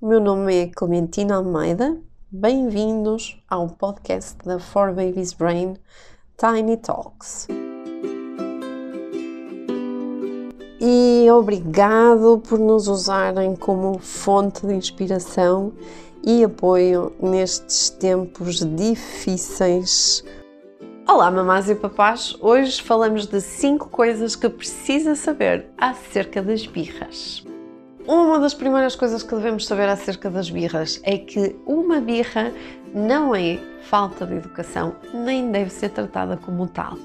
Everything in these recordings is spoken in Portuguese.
o meu nome é Clementina Almeida. Bem-vindos ao podcast da For Babies Brain Tiny Talks. E obrigado por nos usarem como fonte de inspiração e apoio nestes tempos difíceis. Olá, mamás e papás! Hoje falamos de 5 coisas que precisa saber acerca das birras. Uma das primeiras coisas que devemos saber acerca das birras é que uma birra não é falta de educação, nem deve ser tratada como tal.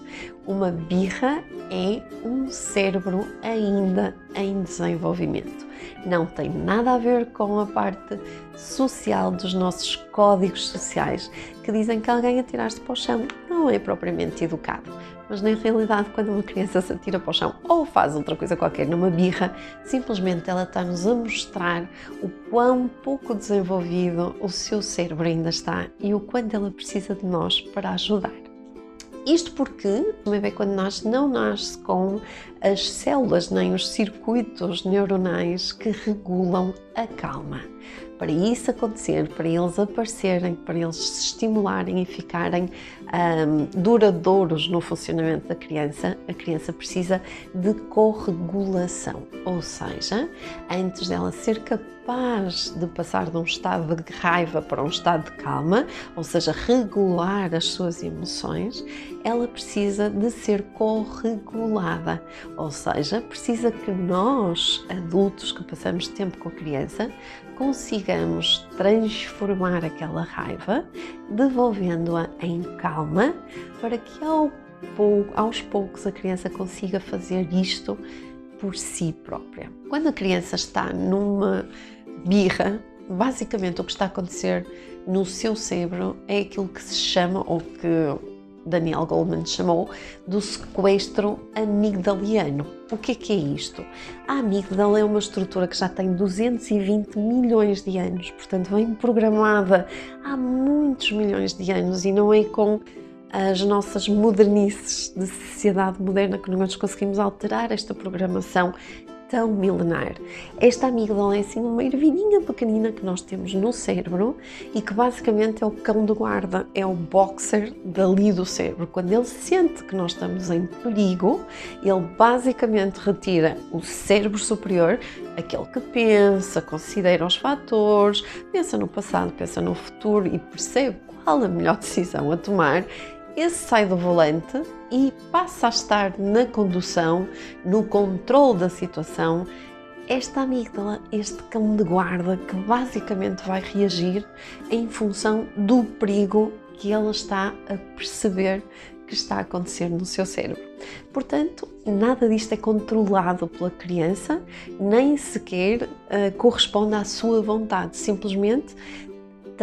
Uma birra é um cérebro ainda em desenvolvimento. Não tem nada a ver com a parte social dos nossos códigos sociais que dizem que alguém atirar-se para o chão não é propriamente educado. Mas na realidade, quando uma criança se atira para o chão ou faz outra coisa qualquer numa birra, simplesmente ela está-nos a mostrar o quão pouco desenvolvido o seu cérebro ainda está e o quanto ela precisa de nós para ajudar. Isto porque o bebê, quando nasce, não nasce com as células nem os circuitos neuronais que regulam a calma. Para isso acontecer, para eles aparecerem, para eles se estimularem e ficarem um, duradouros no funcionamento da criança, a criança precisa de corregulação, ou seja, antes dela ser capaz de passar de um estado de raiva para um estado de calma, ou seja, regular as suas emoções, ela precisa de ser corregulada, ou seja, precisa que nós, adultos que passamos tempo com a criança, consigamos transformar aquela raiva, devolvendo-a em calma, para que ao aos poucos a criança consiga fazer isto por si própria. Quando a criança está numa birra, basicamente o que está a acontecer no seu cérebro é aquilo que se chama, ou que Daniel Goleman chamou do sequestro amigdaliano. O que é que é isto? A amígdala é uma estrutura que já tem 220 milhões de anos, portanto vem programada há muitos milhões de anos e não é com as nossas modernices de sociedade moderna que nós conseguimos alterar esta programação tão milenar. Esta amígdala é assim uma ervilhinha pequenina que nós temos no cérebro e que basicamente é o cão de guarda, é o boxer dali do cérebro. Quando ele sente que nós estamos em perigo, ele basicamente retira o cérebro superior, aquele que pensa, considera os fatores, pensa no passado, pensa no futuro e percebe qual a melhor decisão a tomar esse sai do volante e passa a estar na condução, no controle da situação. Esta amígdala, este cão de guarda que basicamente vai reagir em função do perigo que ela está a perceber que está a acontecer no seu cérebro. Portanto, nada disto é controlado pela criança, nem sequer uh, corresponde à sua vontade, simplesmente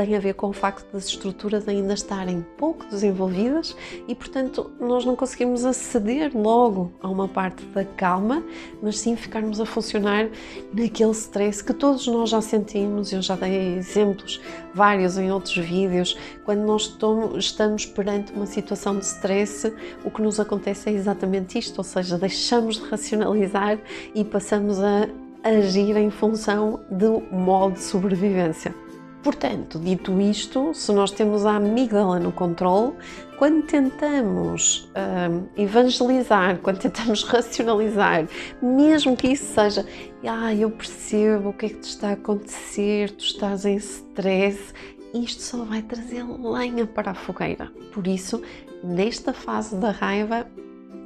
tem a ver com o facto das estruturas ainda estarem pouco desenvolvidas e, portanto, nós não conseguimos aceder logo a uma parte da calma, mas sim ficarmos a funcionar naquele stress que todos nós já sentimos. Eu já dei exemplos vários em outros vídeos. Quando nós estamos perante uma situação de stress, o que nos acontece é exatamente isto, ou seja, deixamos de racionalizar e passamos a agir em função do modo de sobrevivência. Portanto, dito isto, se nós temos a amígdala no controle, quando tentamos hum, evangelizar, quando tentamos racionalizar, mesmo que isso seja, ah, eu percebo o que é que te está a acontecer, tu estás em stress, isto só vai trazer lenha para a fogueira. Por isso, nesta fase da raiva,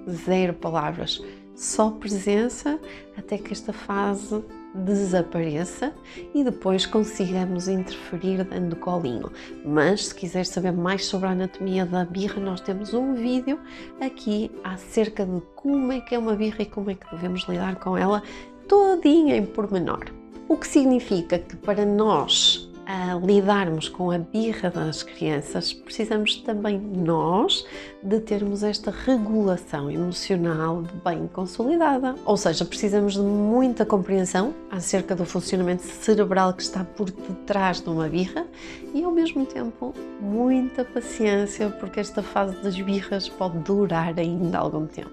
zero palavras, só presença até que esta fase desapareça e depois consigamos interferir dando colinho. Mas se quiser saber mais sobre a anatomia da birra, nós temos um vídeo aqui acerca de como é que é uma birra e como é que devemos lidar com ela todinha em pormenor. O que significa que para nós a lidarmos com a birra das crianças, precisamos também nós de termos esta regulação emocional bem consolidada. Ou seja, precisamos de muita compreensão acerca do funcionamento cerebral que está por detrás de uma birra e ao mesmo tempo muita paciência, porque esta fase das birras pode durar ainda algum tempo.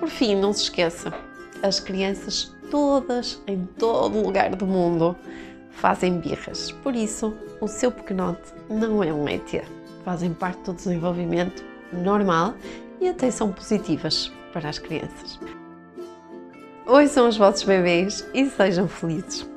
Por fim, não se esqueça, as crianças todas em todo lugar do mundo fazem birras. Por isso, o seu pequenote não é um ET. Fazem parte do desenvolvimento normal e até são positivas para as crianças. Hoje são os vossos bebês e sejam felizes.